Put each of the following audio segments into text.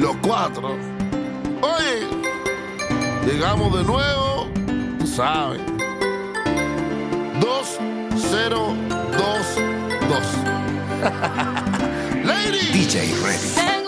los cuatro. Oye, llegamos de nuevo, tú sabes. 2022. Lady. DJ Ready.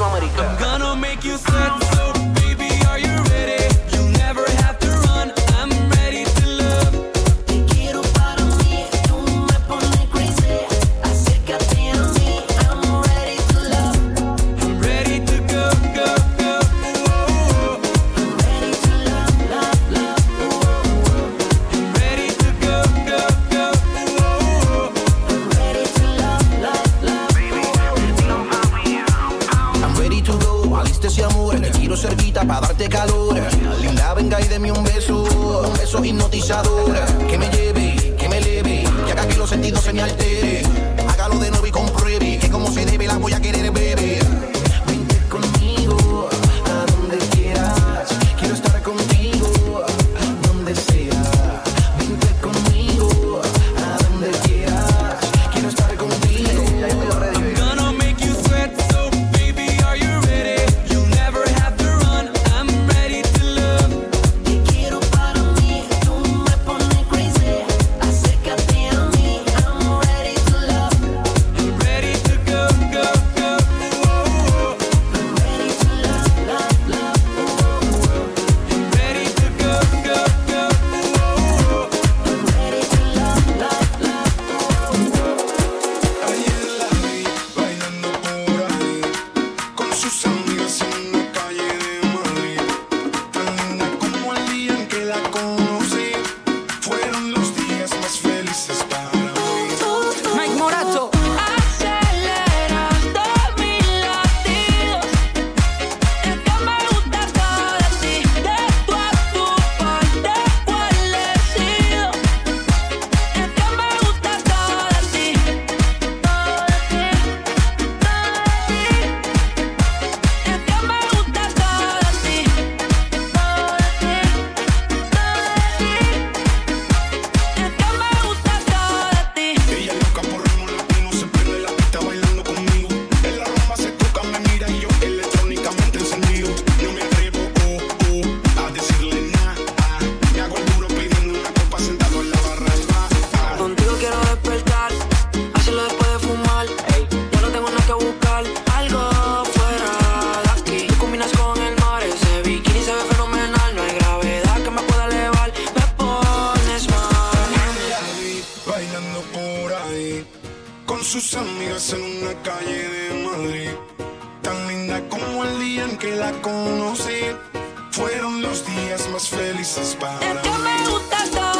Latinoamericana. I'm gonna make you sweat. sus amigas en una calle de Madrid. Tan linda como el día en que la conocí. Fueron los días más felices para mí.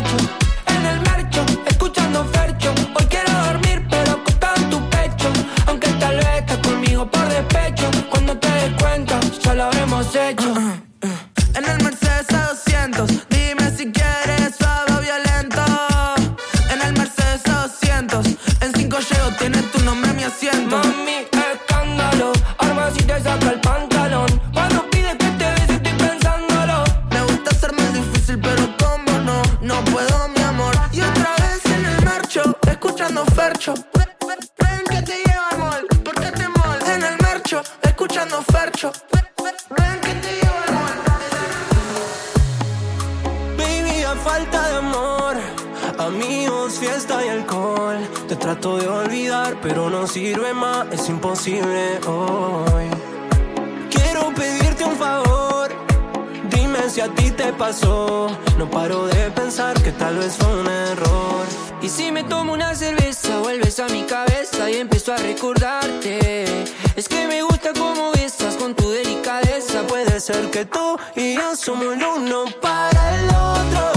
like you. falta de amor, amigos, fiesta y alcohol. Te trato de olvidar, pero no sirve más, es imposible hoy. Quiero pedirte un favor, dime si a ti te pasó. No paro de pensar que tal vez fue un error. Y si me tomo una cerveza, vuelves a mi cabeza y empiezo a recordarte. Es que me gusta cómo besas con tu delicadeza. Puede ser que tú y yo somos el uno para el otro.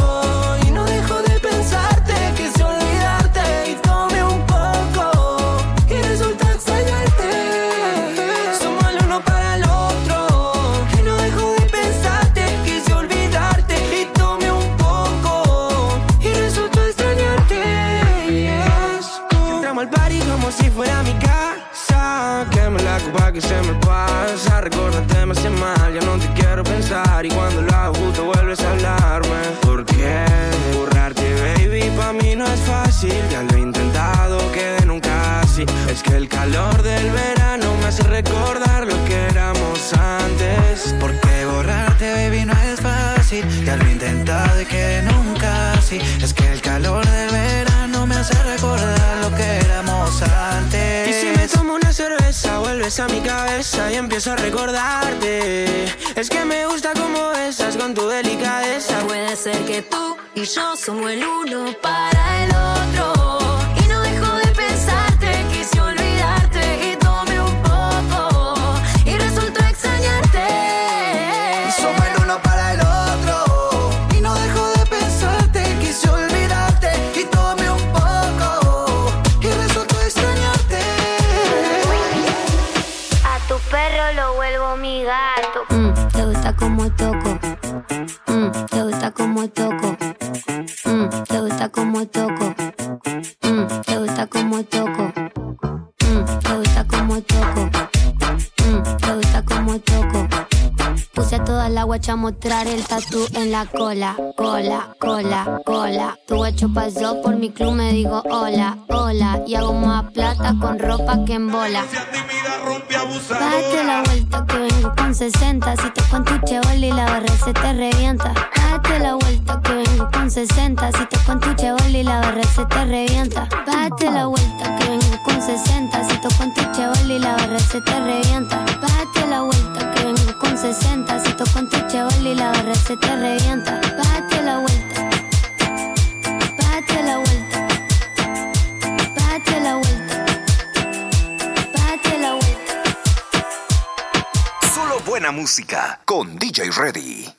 niggas in A mi cabeza y empiezo a recordarte. Es que me gusta como besas con tu delicadeza. Puede ser que tú y yo somos el uno para el otro. lo vuelvo mi gato. Mm, te gusta como toco. Mm, te gusta como toco. Mm, te gusta como toco. te gusta como toco. te gusta como toco. te gusta como toco. Puse a toda la guacha a mostrar el tatu en la cola, cola, cola, cola. Tu guacho pasó por mi club, me digo hola, hola. Y hago más plata con ropa que en bola. Date la vuelta que vengo con 60. Si te cuento chevol y la barra se te revienta. Date la vuelta que vengo con 60. Si te cuento chevol y la barra se te revienta. Date la vuelta que vengo con 60. Si la revienta. La vuelta que con 60. Si y la barra se te revienta. Date la vuelta. Música con DJ Ready.